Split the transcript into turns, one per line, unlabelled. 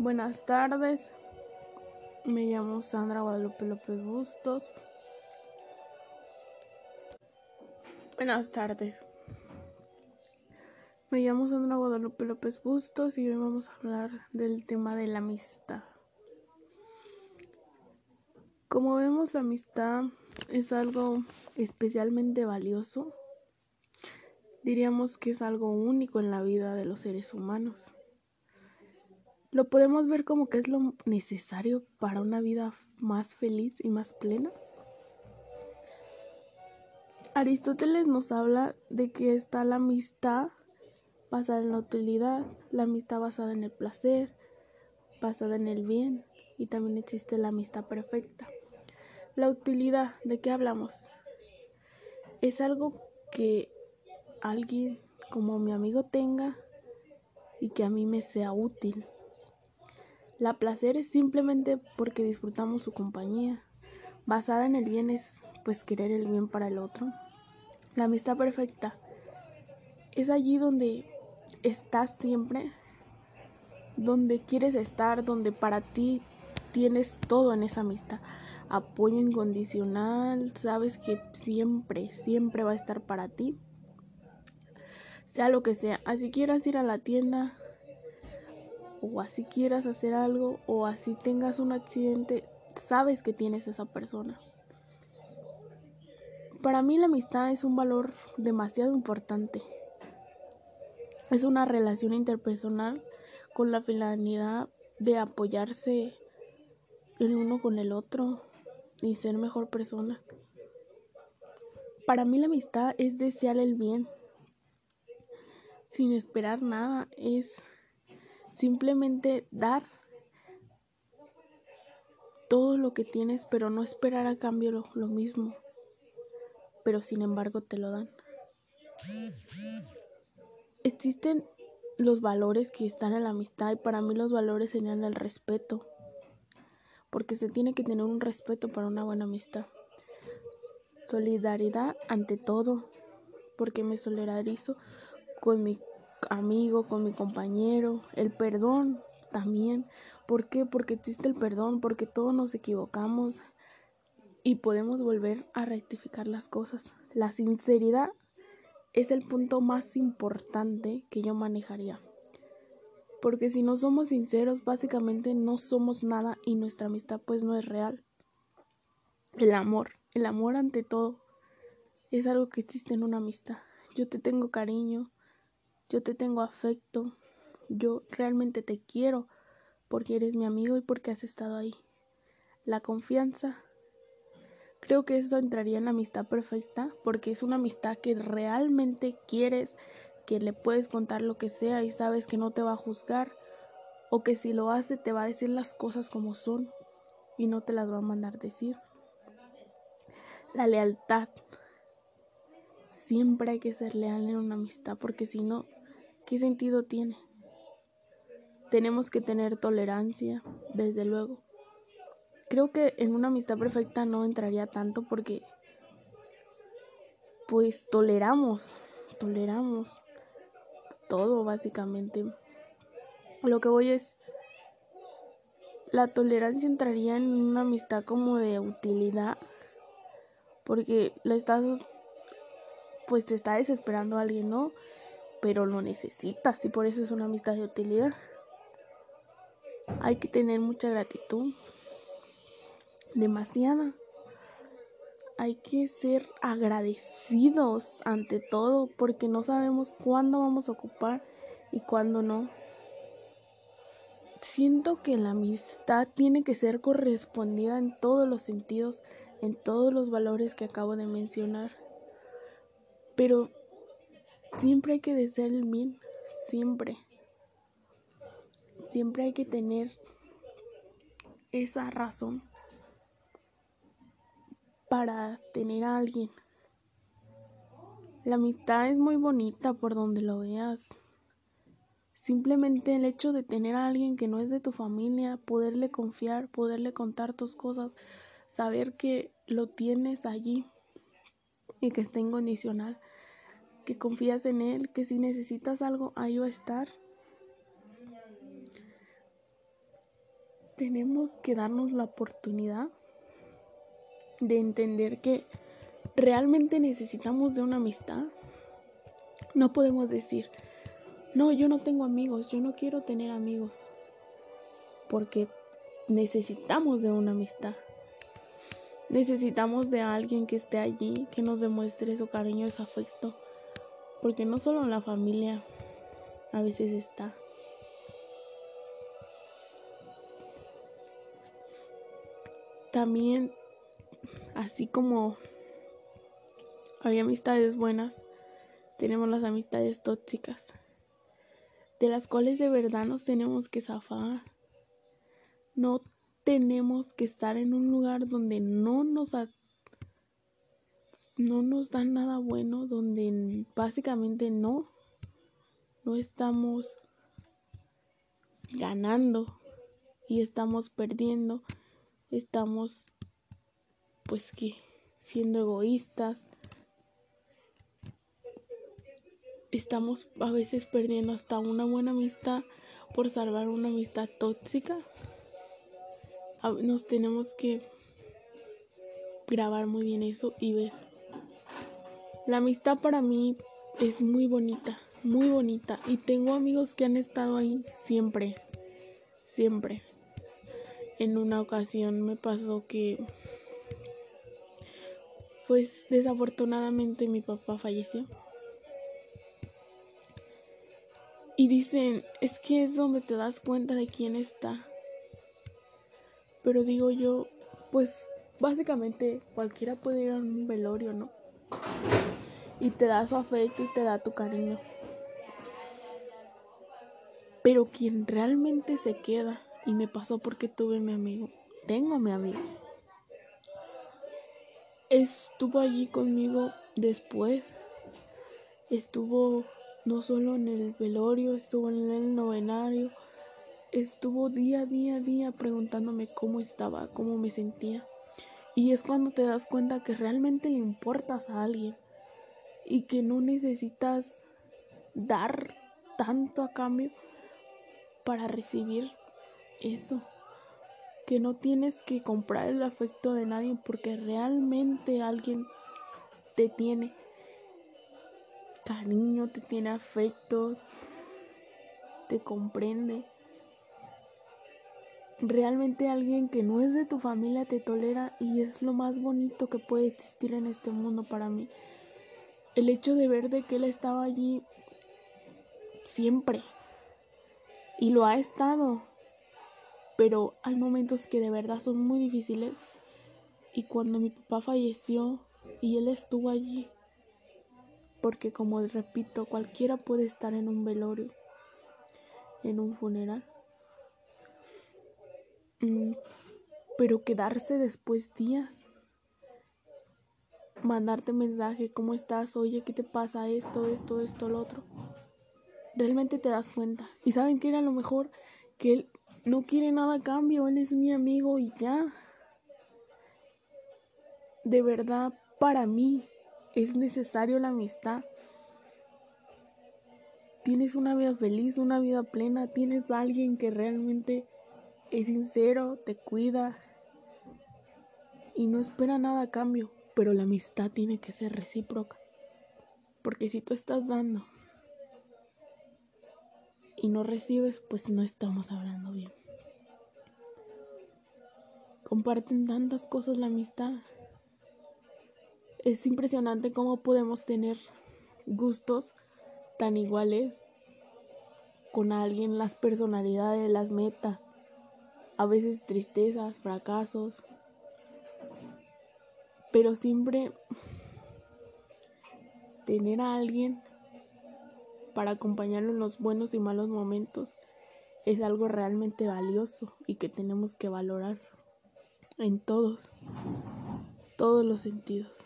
Buenas tardes, me llamo Sandra Guadalupe López Bustos. Buenas tardes, me llamo Sandra Guadalupe López Bustos y hoy vamos a hablar del tema de la amistad. Como vemos, la amistad es algo especialmente valioso. Diríamos que es algo único en la vida de los seres humanos lo podemos ver como que es lo necesario para una vida más feliz y más plena. Aristóteles nos habla de que está la amistad basada en la utilidad, la amistad basada en el placer, basada en el bien y también existe la amistad perfecta. La utilidad, ¿de qué hablamos? Es algo que alguien como mi amigo tenga y que a mí me sea útil. La placer es simplemente porque disfrutamos su compañía. Basada en el bien es pues querer el bien para el otro. La amistad perfecta es allí donde estás siempre, donde quieres estar, donde para ti tienes todo en esa amistad. Apoyo incondicional, sabes que siempre, siempre va a estar para ti. Sea lo que sea. Así quieras ir a la tienda, o así quieras hacer algo o así tengas un accidente, sabes que tienes esa persona. Para mí la amistad es un valor demasiado importante. Es una relación interpersonal con la finalidad de apoyarse el uno con el otro y ser mejor persona. Para mí la amistad es desear el bien sin esperar nada, es Simplemente dar todo lo que tienes, pero no esperar a cambio lo, mismo. Pero sin embargo te lo dan. Existen los valores que están en la amistad y para mí los valores serían el respeto. Porque se tiene que tener un respeto para una buena amistad. Solidaridad ante todo. Porque me solidarizo con mi amigo, con mi compañero, el perdón también. ¿Por qué? Porque existe el perdón, porque todos nos equivocamos y podemos volver a rectificar las cosas. La sinceridad es el punto más importante que yo manejaría. Porque si no somos sinceros, básicamente no somos nada y nuestra amistad pues no es real. El amor, el amor ante todo, es algo que existe en una amistad. Yo te tengo cariño, yo te tengo afecto, yo realmente te quiero porque eres mi amigo y porque has estado ahí. La confianza. Creo que esto entraría en la amistad perfecta porque es una amistad que realmente quieres, que le puedes contar lo que sea y sabes que no te va a juzgar o que si lo hace te va a decir las cosas como son y no te las va a mandar decir. La lealtad. Siempre hay que ser leal en una amistad porque si no ¿Qué sentido tiene? Tenemos que tener tolerancia, desde luego. Creo que en una amistad perfecta no entraría tanto porque pues toleramos, toleramos todo básicamente. Lo que voy es la tolerancia entraría en una amistad como de utilidad porque la estás pues te está desesperando a alguien, ¿no? Pero lo necesitas y por eso es una amistad de utilidad. Hay que tener mucha gratitud, demasiada. Hay que ser agradecidos ante todo porque no sabemos cuándo vamos a ocupar y cuándo no. Siento que la amistad tiene que ser correspondida en todos los sentidos, en todos los valores que acabo de mencionar. Pero Siempre hay que desear el bien, siempre. Siempre hay que tener esa razón para tener a alguien. La mitad es muy bonita por donde lo veas. Simplemente el hecho de tener a alguien que no es de tu familia, poderle confiar, poderle contar tus cosas, saber que lo tienes allí y que está incondicional que confías en Él, que si necesitas algo, ahí va a estar. tenemos que darnos la oportunidad de entender que realmente necesitamos de una amistad. No podemos decir, no, yo no tengo amigos, yo no quiero tener amigos, porque necesitamos de una amistad. Necesitamos de alguien que esté allí, que nos demuestre su cariño, su afecto, porque no solo la familia a veces está. También, así como hay amistades buenas, tenemos las amistades tóxicas, de las cuales de verdad nos tenemos que zafar. No tenemos que estar en un lugar donde no nos no nos dan nada bueno, donde básicamente no no estamos ganando y estamos perdiendo estamos pues que siendo egoístas. Estamos a veces perdiendo hasta una buena amistad por salvar una amistad tóxica. Nos tenemos que grabar muy bien eso y ver la amistad para mí es muy bonita muy bonita y tengo amigos que han estado ahí siempre siempre en una ocasión me pasó que pues desafortunadamente mi papá falleció. Y dicen, es que es donde te das cuenta de quién está. Pero digo yo, pues básicamente cualquiera puede ir a un velorio, ¿no? Y te da su afecto y te da tu cariño. Pero quien realmente se queda y me pasó porque tuve mi amigo. Tengo mi amigo. Estuvo allí conmigo después. Estuvo no solo en el velorio, estuvo en el novenario. Estuvo día día, día preguntándome cómo estaba, cómo me sentía. Y es cuando te das cuenta que realmente le importas a alguien y que no necesitas dar tanto a cambio para recibir eso, que no tienes que comprar el afecto de nadie porque realmente alguien te tiene cariño, te tiene afecto, te comprende. Realmente alguien que no es de tu familia te tolera y es lo más bonito que puede existir en este mundo para mí. El hecho de ver de que él estaba allí siempre y lo ha estado pero hay momentos que de verdad son muy difíciles. Y cuando mi papá falleció y él estuvo allí, porque como repito, cualquiera puede estar en un velorio, en un funeral. Mm, pero quedarse después días, mandarte mensaje, ¿cómo estás? Oye, ¿qué te pasa? Esto, esto, esto, lo otro. Realmente te das cuenta. Y saben que era lo mejor que él no quiere nada a cambio, él es mi amigo y ya. De verdad, para mí es necesario la amistad. Tienes una vida feliz, una vida plena, tienes a alguien que realmente es sincero, te cuida y no espera nada a cambio, pero la amistad tiene que ser recíproca. Porque si tú estás dando y no recibes, pues no estamos hablando bien. Comparten tantas cosas la amistad. Es impresionante cómo podemos tener gustos tan iguales con alguien, las personalidades, las metas, a veces tristezas, fracasos, pero siempre tener a alguien para acompañarlo en los buenos y malos momentos es algo realmente valioso y que tenemos que valorar en todos, todos los sentidos.